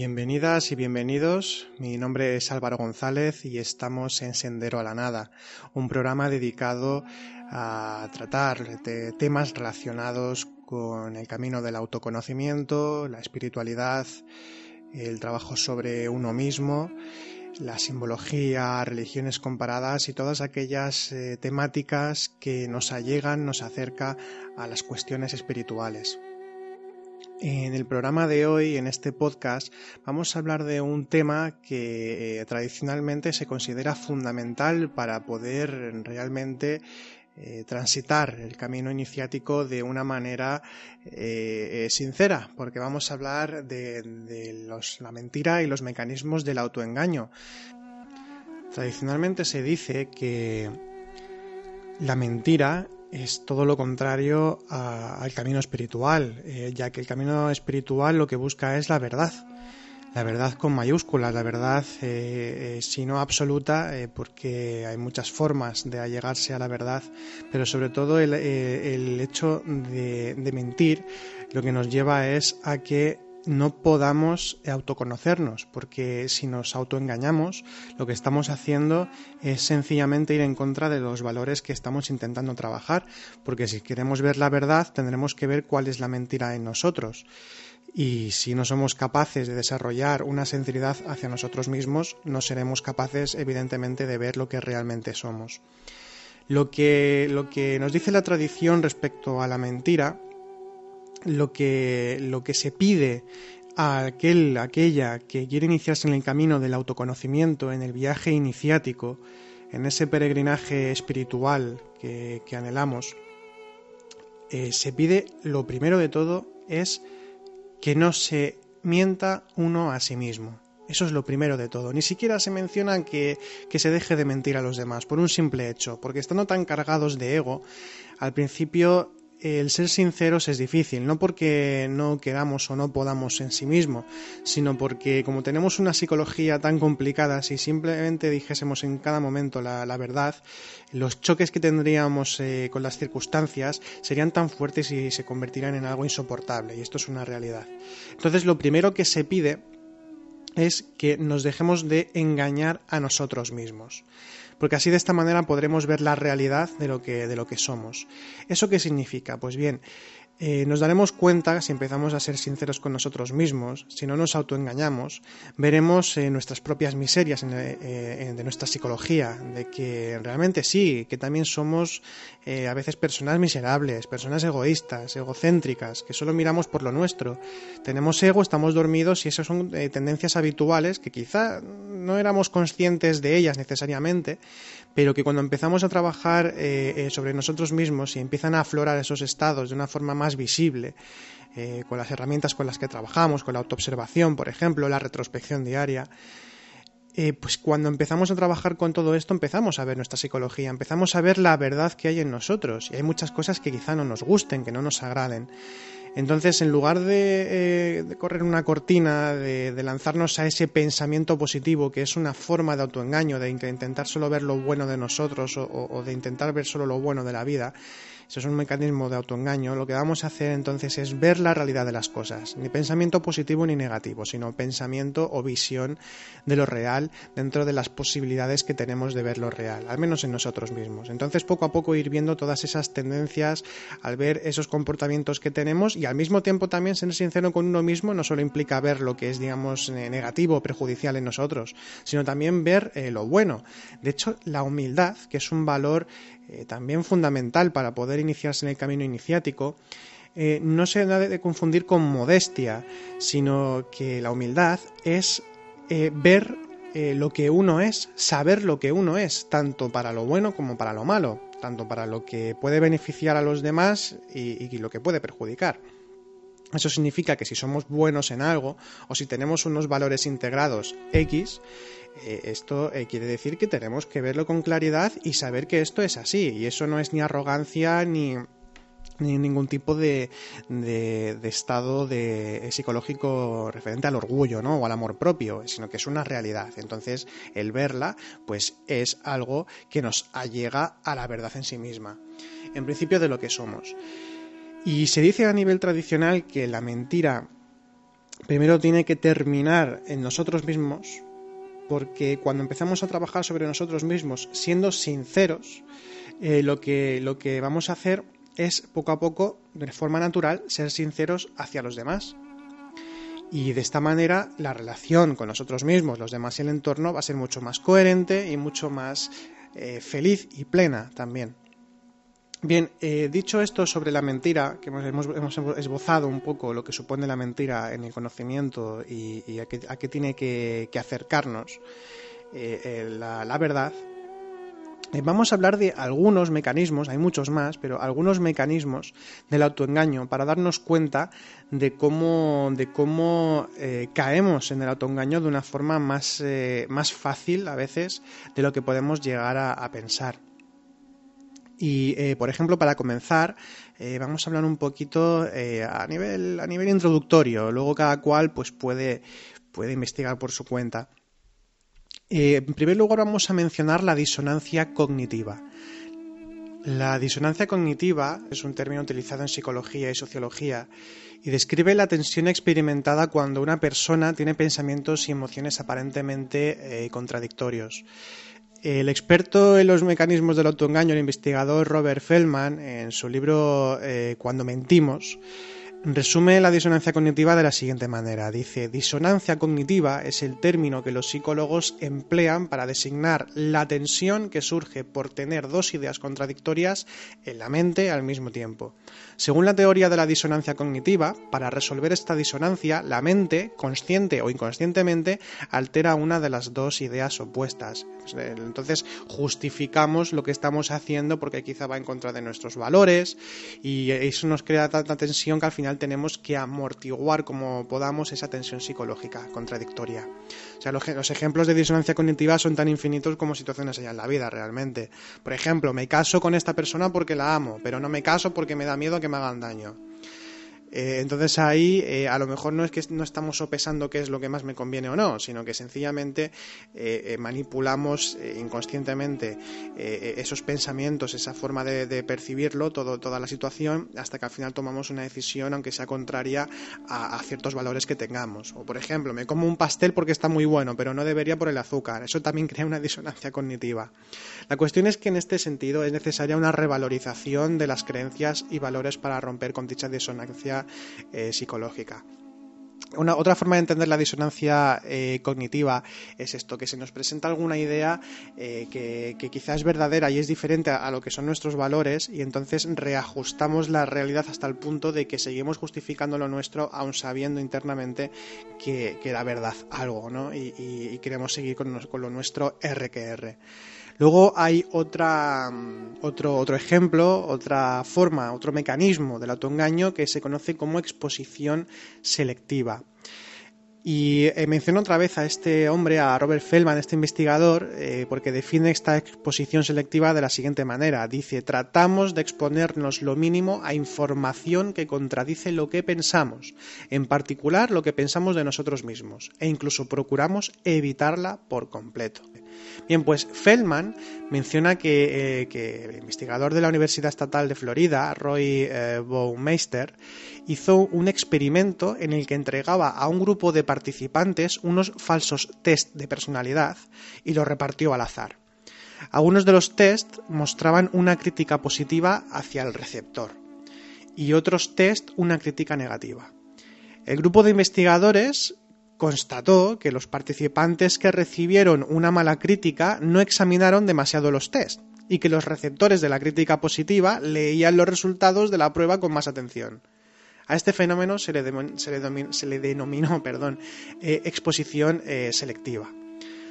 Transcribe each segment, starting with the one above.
Bienvenidas y bienvenidos. Mi nombre es Álvaro González y estamos en Sendero a la Nada, un programa dedicado a tratar de temas relacionados con el camino del autoconocimiento, la espiritualidad, el trabajo sobre uno mismo, la simbología, religiones comparadas y todas aquellas eh, temáticas que nos allegan, nos acerca a las cuestiones espirituales. En el programa de hoy, en este podcast, vamos a hablar de un tema que eh, tradicionalmente se considera fundamental para poder realmente eh, transitar el camino iniciático de una manera eh, sincera, porque vamos a hablar de, la mentira y los mecanismos del autoengaño. Tradicionalmente se dice que la mentira es todo lo contrario al camino espiritual, eh, ya que el camino espiritual lo que busca es la verdad, la verdad con mayúsculas, la verdad eh, eh, si no absoluta, porque hay muchas formas de allegarse a la verdad, pero sobre todo el, hecho de mentir lo que nos lleva es a que no podamos autoconocernos, porque si nos autoengañamos, lo que estamos haciendo es sencillamente ir en contra de los valores que estamos intentando trabajar, porque si queremos ver la verdad, tendremos que ver cuál es la mentira en nosotros. Y si no somos capaces de desarrollar una sinceridad hacia nosotros mismos, no seremos capaces, evidentemente, de ver lo que realmente somos. Lo que, lo que nos dice la tradición respecto a la mentira lo que, lo que se pide a aquel, aquella que quiere iniciarse en el camino del autoconocimiento, en el viaje iniciático, en ese peregrinaje espiritual que, anhelamos, eh, se pide lo primero de todo es que no se mienta uno a sí mismo. Eso es lo primero de todo. Ni siquiera se menciona que, que, se deje de mentir a los demás, por un simple hecho, porque estando tan cargados de ego, al principio el ser sinceros es difícil, no porque no queramos o no podamos en sí mismo, sino porque como tenemos una psicología tan complicada, si simplemente dijésemos en cada momento la, verdad, los choques que tendríamos eh, con las circunstancias serían tan fuertes y se convertirían en algo insoportable, y esto es una realidad. Entonces, lo primero que se pide es que nos dejemos de engañar a nosotros mismos porque así de esta manera podremos ver la realidad de lo que, de lo que somos. ¿Eso qué significa? Pues bien, eh, nos daremos cuenta, si empezamos a ser sinceros con nosotros mismos, si no nos autoengañamos, veremos eh, nuestras propias miserias eh, de nuestra psicología, de que realmente sí, que también somos a veces personas miserables, personas egoístas, egocéntricas, que solo miramos por lo nuestro. Tenemos ego, estamos dormidos y esas son tendencias habituales que quizá no éramos conscientes de ellas necesariamente, pero que cuando empezamos a trabajar eh, eh, sobre nosotros mismos y empiezan a aflorar esos estados de una forma más visible, eh, con las herramientas con las que trabajamos, con la autoobservación, por ejemplo, la retrospección diaria, pues cuando empezamos a trabajar con todo esto empezamos a ver nuestra psicología, empezamos a ver la verdad que hay en nosotros y hay muchas cosas que quizá no nos gusten, que no nos agraden. Entonces, en lugar de, eh, correr una cortina, de, lanzarnos a ese pensamiento positivo, que es una forma de autoengaño, de intentar solo ver lo bueno de nosotros o de intentar ver solo lo bueno de la vida, eso es un mecanismo de autoengaño. Lo que vamos a hacer entonces es ver la realidad de las cosas. Ni pensamiento positivo ni negativo, sino pensamiento o visión de lo real dentro de las posibilidades que tenemos de ver lo real, al menos en nosotros mismos. Entonces, poco a poco ir viendo todas esas tendencias, al ver esos comportamientos que tenemos y al mismo tiempo también ser sincero con uno mismo no solo implica ver lo que es, digamos, eh, negativo o perjudicial en nosotros, sino también ver eh, lo bueno. De hecho, la humildad, que es un valor eh, también fundamental para poder iniciarse en el camino iniciático, eh, no se debe de confundir con modestia, sino que la humildad es eh, ver lo que uno es, saber lo que uno es, tanto para lo bueno como para lo malo, tanto para lo que puede beneficiar a los demás y lo que puede perjudicar. Eso significa que si somos buenos en algo o si tenemos unos valores integrados X, eh, esto eh, quiere decir que tenemos que verlo con claridad y saber que esto es así. Y eso no es ni arrogancia ni, ningún tipo de, estado de, psicológico referente al orgullo ¿no? o al amor propio, sino que es una realidad. Entonces, el verla, pues es algo que nos allega a la verdad en sí misma, en principio de lo que somos. Y se dice a nivel tradicional que la mentira primero tiene que terminar en nosotros mismos, porque cuando empezamos a trabajar sobre nosotros mismos siendo sinceros, eh, lo, que, lo que vamos a hacer es poco a poco, de forma natural, ser sinceros hacia los demás. Y de esta manera la relación con nosotros mismos, los demás y el entorno va a ser mucho más coherente y mucho más eh, feliz y plena también. Bien, eh, dicho esto sobre la mentira, que hemos, esbozado un poco lo que supone la mentira en el conocimiento y, a, qué, tiene que, acercarnos eh, la, verdad, eh, vamos a hablar de algunos mecanismos, hay muchos más, pero algunos mecanismos del autoengaño para darnos cuenta de cómo, de cómo eh, caemos en el autoengaño de una forma más, eh, más fácil a veces de lo que podemos llegar a, pensar. Y, por ejemplo, para comenzar, vamos a hablar un poquito a, nivel, a nivel introductorio. Luego cada cual pues, puede, puede investigar por su cuenta. Eh, en primer lugar vamos a mencionar la disonancia cognitiva. La disonancia cognitiva es un término utilizado en psicología y sociología y describe la tensión experimentada cuando una persona tiene pensamientos y emociones aparentemente eh, contradictorios. El experto en los mecanismos del autoengaño, el investigador Robert Feldman, en su libro eh, Cuando mentimos, Resume la disonancia cognitiva de la siguiente manera. Dice, disonancia cognitiva es el término que los psicólogos emplean para designar la tensión que surge por tener dos ideas contradictorias en la mente al mismo tiempo. Según la teoría de la disonancia cognitiva, para resolver esta disonancia, la mente, consciente o inconscientemente, altera una de las dos ideas opuestas. Entonces justificamos lo que estamos haciendo porque quizá va en contra de nuestros valores y eso nos crea tanta tensión que al final tenemos que amortiguar como podamos esa tensión psicológica contradictoria. O sea, los, los ejemplos de disonancia cognitiva son tan infinitos como situaciones hay en la vida realmente. Por ejemplo, me caso con esta persona porque la amo, pero no me caso porque me da miedo que me hagan daño. Eh, entonces ahí eh, a lo mejor no es que no estamos sopesando qué es lo que más me conviene o no, sino que sencillamente eh, manipulamos inconscientemente esos pensamientos, esa forma de, percibirlo, todo, toda la situación, hasta que al final tomamos una decisión, aunque sea contraria a, a, ciertos valores que tengamos. O por ejemplo, me como un pastel porque está muy bueno, pero no debería por el azúcar. Eso también crea una disonancia cognitiva. La cuestión es que en este sentido es necesaria una revalorización de las creencias y valores para romper con dicha disonancia eh, psicológica. Una, otra forma de entender la disonancia eh, cognitiva es esto, que se nos presenta alguna idea eh, que, quizás es verdadera y es diferente a, lo que son nuestros valores y entonces reajustamos la realidad hasta el punto de que seguimos justificando lo nuestro aun sabiendo internamente que, era verdad algo, ¿no? Y, queremos seguir con, con lo nuestro R que R. Luego hay otra, mm, otro, otro ejemplo, otra forma, otro mecanismo del autoengaño que se conoce como exposición selectiva. Y eh, menciono otra vez a este hombre, a Robert Feldman, este investigador, eh, porque define esta exposición selectiva de la siguiente manera. Dice, tratamos de exponernos lo mínimo a información que contradice lo que pensamos, en particular lo que pensamos de nosotros mismos, e incluso procuramos evitarla por completo. Bien, pues Feldman menciona que, eh, el investigador de la Universidad Estatal de Florida, Roy Baumeister, hizo un experimento en el que entregaba a un grupo de participantes unos falsos test de personalidad y los repartió al azar. Algunos de los test mostraban una crítica positiva hacia el receptor y otros test una crítica negativa. El grupo de investigadores constató que los participantes que recibieron una mala crítica no examinaron demasiado los test y que los receptores de la crítica positiva leían los resultados de la prueba con más atención. A este fenómeno se le, denominó perdón, eh, exposición eh, selectiva.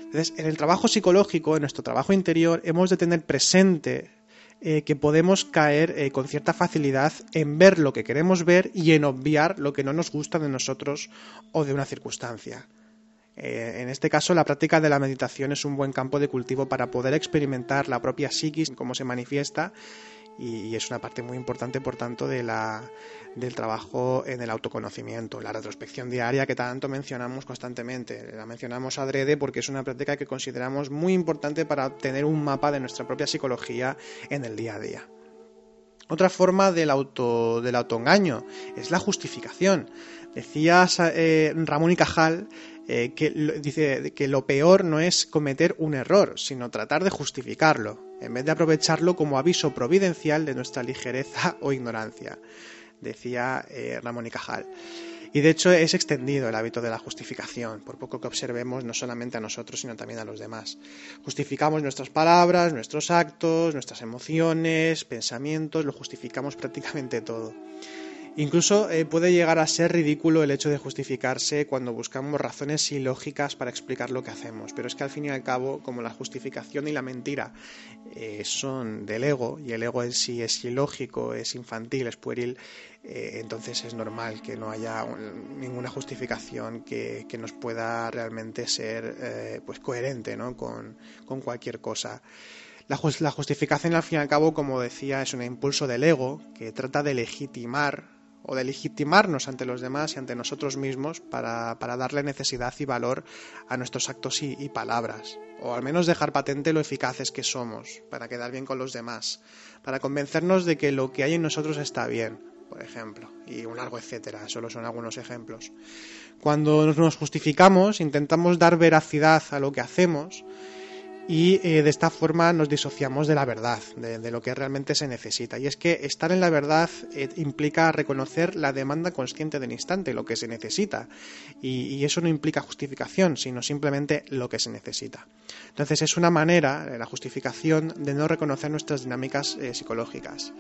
Entonces, en el trabajo psicológico, en nuestro trabajo interior, hemos de tener presente eh, que podemos caer con cierta facilidad en ver lo que queremos ver y en obviar lo que no nos gusta de nosotros o de una circunstancia. en este caso, la práctica de la meditación es un buen campo de cultivo para poder experimentar la propia psiquis, cómo se manifiesta, y, es una parte muy importante, por tanto, de la, del trabajo en el autoconocimiento, la retrospección diaria que tanto mencionamos constantemente. La mencionamos adrede porque es una práctica que consideramos muy importante para obtener un mapa de nuestra propia psicología en el día a día. Otra forma del, auto, del autoengaño es la justificación. Decía eh, Ramón y Cajal eh, que dice que lo peor no es cometer un error, sino tratar de justificarlo, en vez de aprovecharlo como aviso providencial de nuestra ligereza o ignorancia, decía eh, Ramón y Cajal. Y de hecho es extendido el hábito de la justificación, por poco que observemos no solamente a nosotros, sino también a los demás. Justificamos nuestras palabras, nuestros actos, nuestras emociones, pensamientos, lo justificamos prácticamente todo. Incluso eh, puede llegar a ser ridículo el hecho de justificarse cuando buscamos razones ilógicas para explicar lo que hacemos, pero es que al fin y al cabo, como la justificación y la mentira eh, son del ego, y el ego en sí es ilógico, es infantil, es pueril, eh, entonces es normal que no haya ninguna justificación que, nos pueda realmente ser pues coherente ¿no? con, con cualquier cosa. La, justificación, al fin y al cabo, como decía, es un impulso del ego que trata de legitimar o de legitimarnos ante los demás y ante nosotros mismos para, darle necesidad y valor a nuestros actos y, palabras, o al menos dejar patente lo eficaces que somos, para quedar bien con los demás, para convencernos de que lo que hay en nosotros está bien, por ejemplo, y un largo etcétera, solo son algunos ejemplos. Cuando nos justificamos, intentamos dar veracidad a lo que hacemos y eh, de esta forma nos disociamos de la verdad, de, lo que realmente se necesita. Y es que estar en la verdad eh, implica reconocer la demanda consciente del instante, lo que se necesita. Y, eso no implica justificación, sino simplemente lo que se necesita. Entonces es una manera, la justificación, de no reconocer nuestras dinámicas eh, psicológicas.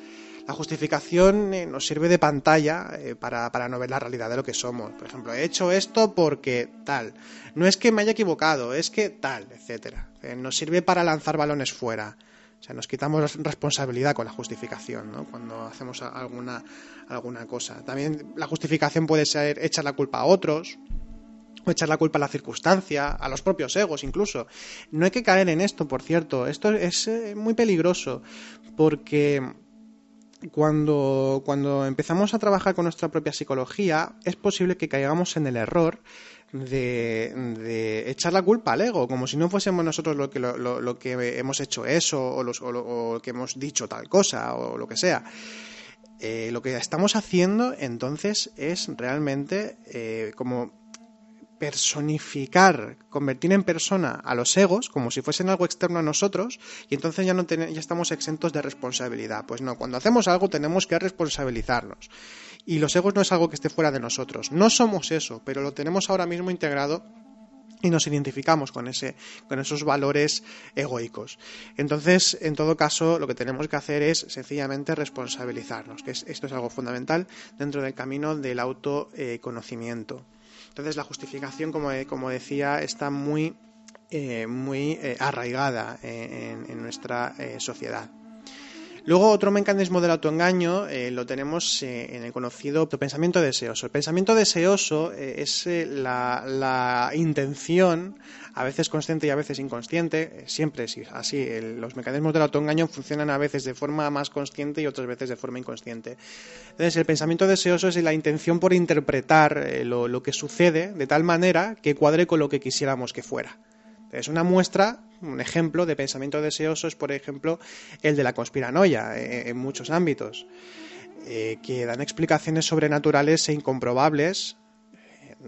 La justificación eh, nos sirve de pantalla eh, para, no ver la realidad de lo que somos. Por ejemplo, he hecho esto porque tal. No es que me haya equivocado, es que tal, etcétera. Eh, nos sirve para lanzar balones fuera. O sea, nos quitamos responsabilidad con la justificación, ¿no? Cuando hacemos alguna, alguna cosa. También la justificación puede ser echar la culpa a otros, o echar la culpa a la circunstancia, a los propios egos incluso. No hay que caer en esto, por cierto. Esto es muy peligroso porque cuando, cuando empezamos a trabajar con nuestra propia psicología, es posible que caigamos en el error de, de, echar la culpa al ego, como si no fuésemos nosotros lo que, lo, que hemos hecho eso, o, los, o, que hemos dicho tal cosa, o lo que sea. Eh, lo que estamos haciendo entonces es realmente eh, como personificar, convertir en persona a los egos como si fuesen algo externo a nosotros y entonces ya no ya estamos exentos de responsabilidad. Pues no, cuando hacemos algo tenemos que responsabilizarnos. Y los egos no es algo que esté fuera de nosotros. No somos eso, pero lo tenemos ahora mismo integrado y nos identificamos con ese con esos valores egoicos. Entonces, en todo caso, lo que tenemos que hacer es sencillamente responsabilizarnos, que esto es algo fundamental dentro del camino del autoconocimiento. Entonces la justificación, como, como decía, está muy, eh, muy eh, arraigada en, nuestra eh, sociedad. Luego, otro mecanismo del autoengaño lo tenemos en el conocido pensamiento deseoso. El pensamiento deseoso es la, intención a veces consciente y a veces inconsciente, siempre es así. los mecanismos del autoengaño funcionan a veces de forma más consciente y otras veces de forma inconsciente. Entonces, el pensamiento deseoso es la intención por interpretar eh, lo, que sucede de tal manera que cuadre con lo que quisiéramos que fuera. Es una muestra, un ejemplo de pensamiento deseoso es, por ejemplo, el de la conspiranoia eh, en muchos ámbitos, eh, que dan explicaciones sobrenaturales e incomprobables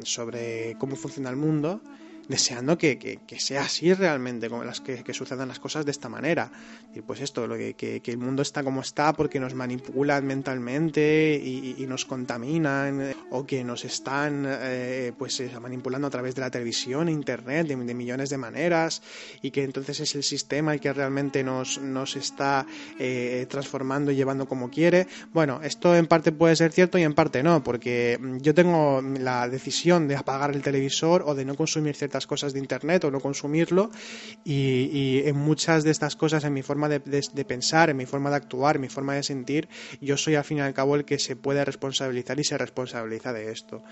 sobre cómo funciona el mundo deseando que, sea así realmente, como las que, sucedan las cosas de esta manera. Y pues esto, lo que, el mundo está como está porque nos manipulan mentalmente y, nos contaminan, o que nos están eh, pues eh, manipulando a través de la televisión, internet, de, millones de maneras, y que entonces es el sistema el que realmente nos, nos está eh, transformando y llevando como quiere. Bueno, esto en parte puede ser cierto y en parte no, porque yo tengo la decisión de apagar el televisor o de no consumir ciertas cosas de Internet o no consumirlo y, en muchas de estas cosas, en mi forma de, pensar, en mi forma de actuar, en mi forma de sentir, yo soy al fin y al cabo el que se puede responsabilizar y se responsabiliza de esto.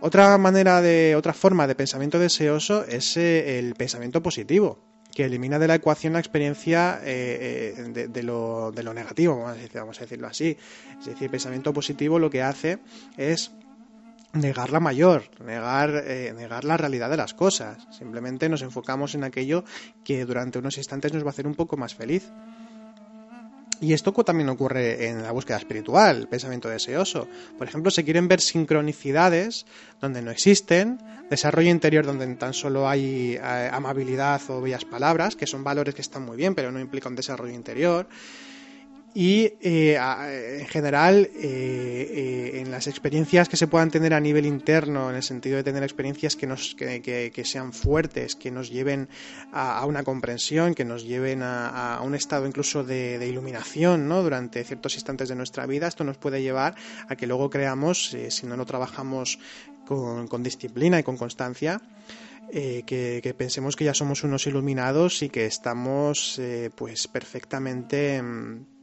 Otra manera de, otra forma de pensamiento deseoso es eh, el pensamiento positivo que elimina de la ecuación la experiencia eh, eh, de, lo, de, lo, negativo, vamos a decirlo así. Es decir, el pensamiento positivo lo que hace es negar la mayor, negar, eh, negar la realidad de las cosas. Simplemente nos enfocamos en aquello que durante unos instantes nos va a hacer un poco más feliz. Y esto también ocurre en la búsqueda espiritual, el pensamiento deseoso. Por ejemplo, se quieren ver sincronicidades donde no existen, desarrollo interior donde tan solo hay eh, amabilidad o bellas palabras, que son valores que están muy bien, pero no implican desarrollo interior y eh, en general eh, eh, en las experiencias que se puedan tener a nivel interno en el sentido de tener experiencias que nos que, sean fuertes que nos lleven a, una comprensión que nos lleven a, un estado incluso de, iluminación ¿no? durante ciertos instantes de nuestra vida esto nos puede llevar a que luego creamos si no lo trabajamos con, disciplina y con constancia que, que, pensemos que ya somos unos iluminados y que estamos pues perfectamente mm,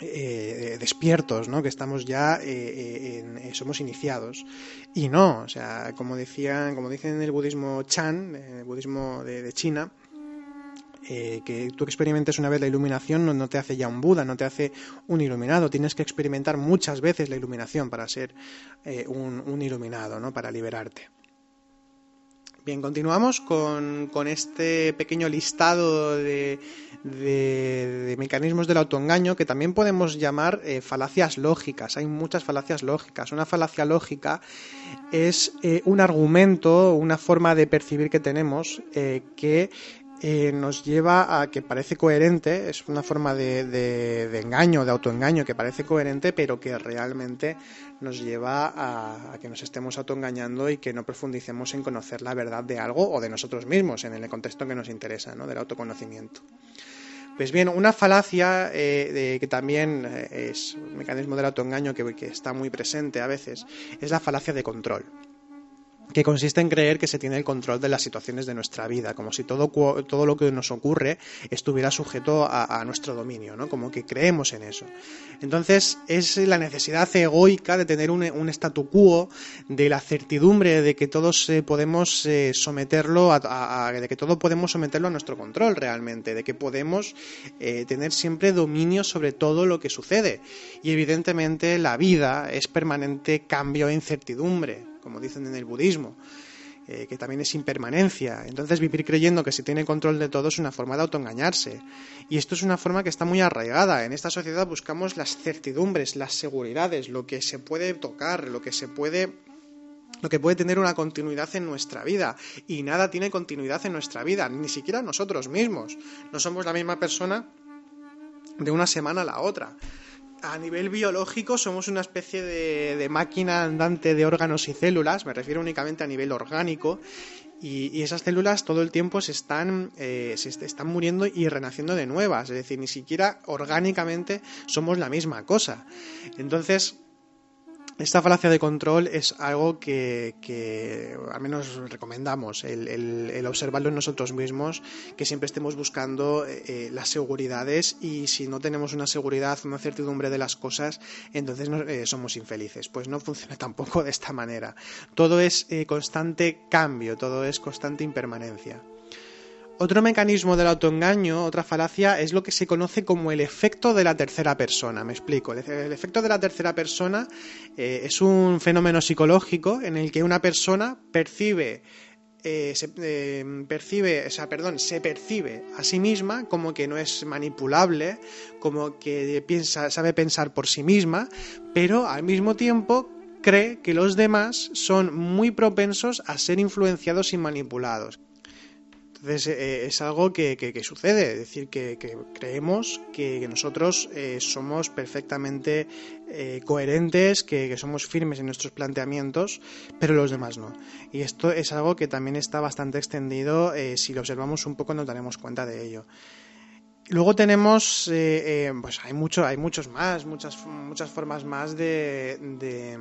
eh, despiertos, ¿no? Que estamos ya, eh, eh, somos iniciados. Y no, o sea, como decían, como dicen en el budismo Chan, el budismo de, China, que tú experimentes una vez la iluminación no, te hace ya un Buda, no te hace un iluminado. Tienes que experimentar muchas veces la iluminación para ser un, un, iluminado, ¿no? Para liberarte. Bien, continuamos con, este pequeño listado de, mecanismos del autoengaño que también podemos llamar eh, falacias lógicas. Hay muchas falacias lógicas. Una falacia lógica es eh, un argumento, una forma de percibir que tenemos eh, que eh, nos lleva a que parece coherente, es una forma de, engaño, de autoengaño que parece coherente, pero que realmente nos lleva a, que nos estemos autoengañando y que no profundicemos en conocer la verdad de algo o de nosotros mismos en el contexto que nos interesa, ¿no? del autoconocimiento. Pues bien, una falacia eh, que también eh, es un mecanismo del autoengaño que, que está muy presente a veces es la falacia de control que consiste en creer que se tiene el control de las situaciones de nuestra vida, como si todo, todo lo que nos ocurre estuviera sujeto a, nuestro dominio, ¿no? como que creemos en eso. Entonces es la necesidad egoica de tener un, statu quo, de la certidumbre de que todos eh, podemos eh, someterlo a, de que todo podemos someterlo a nuestro control realmente, de que podemos eh, tener siempre dominio sobre todo lo que sucede. Y evidentemente la vida es permanente cambio e incertidumbre como dicen en el budismo, eh, que también es impermanencia. Entonces vivir creyendo que se tiene control de todo es una forma de autoengañarse. Y esto es una forma que está muy arraigada. En esta sociedad buscamos las certidumbres, las seguridades, lo que se puede tocar, lo que se puede lo que puede tener una continuidad en nuestra vida. Y nada tiene continuidad en nuestra vida, ni siquiera nosotros mismos. No somos la misma persona de una semana a la otra a nivel biológico somos una especie de, máquina andante de órganos y células, me refiero únicamente a nivel orgánico, y, esas células todo el tiempo se están, eh, se están muriendo y renaciendo de nuevas, es decir, ni siquiera orgánicamente somos la misma cosa. Entonces, esta falacia de control es algo que, al menos recomendamos, el, observarlo en nosotros mismos, que siempre estemos buscando eh, eh, las seguridades y si no tenemos una seguridad, una certidumbre de las cosas, entonces eh, somos infelices. Pues no funciona tampoco de esta manera. Todo es constante cambio, todo es constante impermanencia. Otro mecanismo del autoengaño, otra falacia, es lo que se conoce como el efecto de la tercera persona. Me explico. El, efecto de la tercera persona eh, es un fenómeno psicológico en el que una persona percibe eh, se, eh, percibe, o sea, perdón, se percibe a sí misma como que no es manipulable, como que piensa, sabe pensar por sí misma, pero al mismo tiempo cree que los demás son muy propensos a ser influenciados y manipulados. Entonces eh, es algo que, sucede, es decir, que, creemos que, nosotros eh, somos perfectamente eh, coherentes, que, somos firmes en nuestros planteamientos, pero los demás no. Y esto es algo que también está bastante extendido, si lo observamos un poco nos daremos cuenta de ello. Luego tenemos, pues hay mucho, hay muchos más, muchas, muchas formas más de de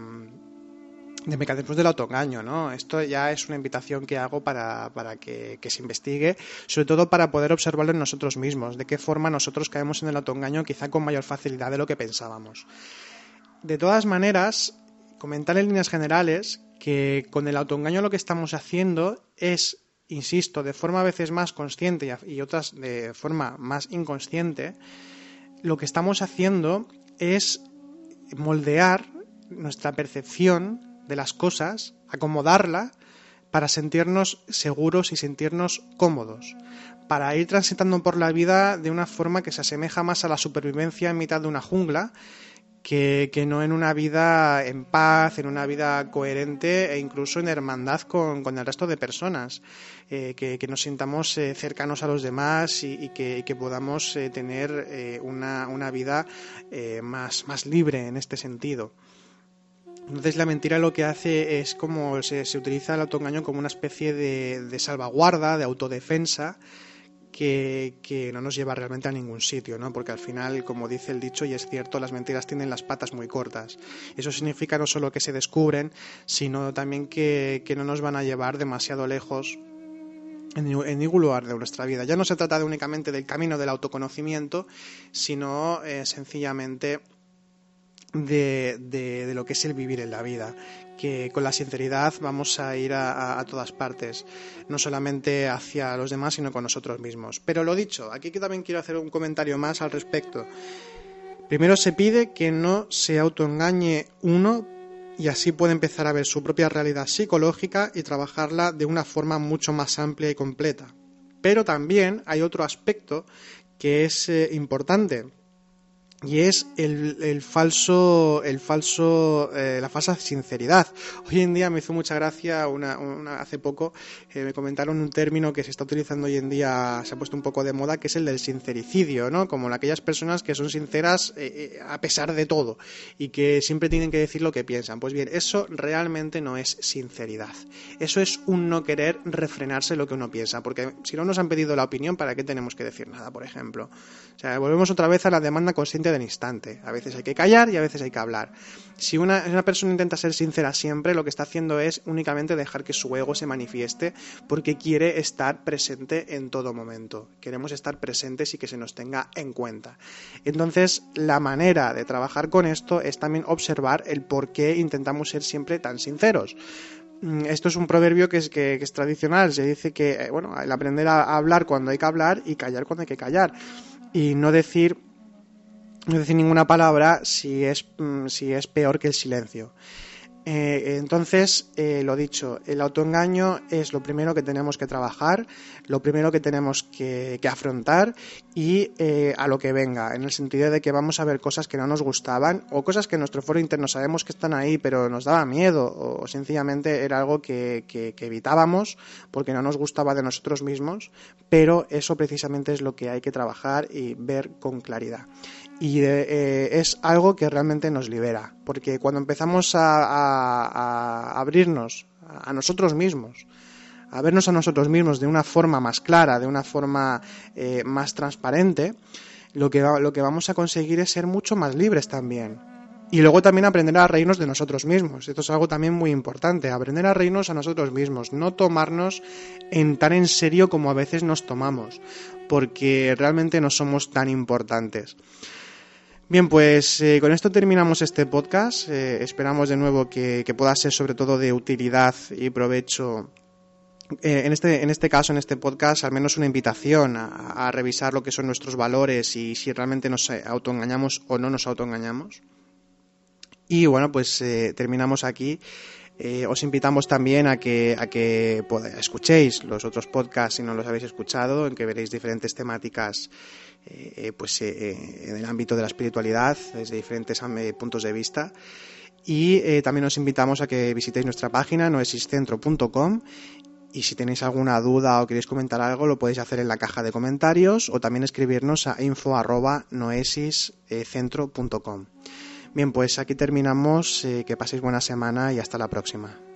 mecanismos del autoengaño, ¿no? Esto ya es una invitación que hago para, que, se investigue, sobre todo para poder observarlo en nosotros mismos, de qué forma nosotros caemos en el autoengaño quizá con mayor facilidad de lo que pensábamos. De todas maneras, comentar en líneas generales que con el autoengaño lo que estamos haciendo es, insisto, de forma a veces más consciente y otras de forma más inconsciente, lo que estamos haciendo es moldear nuestra percepción de las cosas, acomodarla para sentirnos seguros y sentirnos cómodos, para ir transitando por la vida de una forma que se asemeja más a la supervivencia en mitad de una jungla que, no en una vida en paz, en una vida coherente e incluso en hermandad con, el resto de personas, eh, que, nos sintamos eh, cercanos a los demás y, que, podamos eh, tener una, una, vida más, más libre en este sentido. Entonces la mentira lo que hace es como se, utiliza el autoengaño como una especie de, salvaguarda, de autodefensa, que, no nos lleva realmente a ningún sitio, ¿no? Porque al final, como dice el dicho, y es cierto, las mentiras tienen las patas muy cortas. Eso significa no solo que se descubren, sino también que, no nos van a llevar demasiado lejos en, ningún lugar de nuestra vida. Ya no se trata de únicamente del camino del autoconocimiento, sino eh, sencillamente de, de, lo que es el vivir en la vida, que con la sinceridad vamos a ir a, todas partes, no solamente hacia los demás, sino con nosotros mismos. Pero lo dicho, aquí también quiero hacer un comentario más al respecto. Primero se pide que no se autoengañe uno y así puede empezar a ver su propia realidad psicológica y trabajarla de una forma mucho más amplia y completa. Pero también hay otro aspecto que es eh, importante y es el, falso, el falso, eh, la falsa sinceridad. Hoy en día me hizo mucha gracia, una, hace poco eh, me comentaron un término que se está utilizando hoy en día, se ha puesto un poco de moda, que es el del sincericidio, ¿no? Como aquellas personas que son sinceras eh, a pesar de todo y que siempre tienen que decir lo que piensan. Pues bien, eso realmente no es sinceridad. Eso es un no querer refrenarse lo que uno piensa, porque si no nos han pedido la opinión, ¿para qué tenemos que decir nada, por ejemplo? O sea, volvemos otra vez a la demanda consciente del instante. A veces hay que callar y a veces hay que hablar. Si una, una persona intenta ser sincera siempre, lo que está haciendo es únicamente dejar que su ego se manifieste porque quiere estar presente en todo momento. Queremos estar presentes y que se nos tenga en cuenta. Entonces, la manera de trabajar con esto es también observar el por qué intentamos ser siempre tan sinceros mm, esto es un proverbio que es, que, es tradicional. Se dice que, eh, bueno, el aprender a hablar cuando hay que hablar y callar cuando hay que callar. Y no decir no decir ninguna palabra si es, mm, si es peor que el silencio. Eh, entonces, eh, lo dicho, el autoengaño es lo primero que tenemos que trabajar, lo primero que tenemos que, afrontar y eh, a lo que venga, en el sentido de que vamos a ver cosas que no nos gustaban o cosas que en nuestro foro interno sabemos que están ahí pero nos daba miedo o, sencillamente era algo que, que evitábamos porque no nos gustaba de nosotros mismos, pero eso precisamente es lo que hay que trabajar y ver con claridad y eh, es algo que realmente nos libera, porque cuando empezamos a, abrirnos a nosotros mismos, a vernos a nosotros mismos de una forma más clara, de una forma eh, más transparente, lo que, lo que vamos a conseguir es ser mucho más libres también. Y luego también aprender a reírnos de nosotros mismos. Esto es algo también muy importante, aprender a reírnos a nosotros mismos, no tomarnos en tan en serio como a veces nos tomamos, porque realmente no somos tan importantes. Bien, pues eh, con esto terminamos este podcast. Eh, esperamos de nuevo que, pueda ser sobre todo de utilidad y provecho eh, en, este, en este caso, en este podcast, al menos una invitación a, revisar lo que son nuestros valores y si realmente nos autoengañamos o no nos autoengañamos. Y bueno, pues terminamos aquí. Os invitamos también a que, que escuchéis los otros podcasts si no los habéis escuchado, en que veréis diferentes temáticas eh, pues, eh, en el ámbito de la espiritualidad desde diferentes puntos de vista. Y también os invitamos a que visitéis nuestra página noesiscentro.com y si tenéis alguna duda o queréis comentar algo lo podéis hacer en la caja de comentarios o también escribirnos a info@noesiscentro.com. Bien, pues aquí terminamos. que paséis buena semana y hasta la próxima.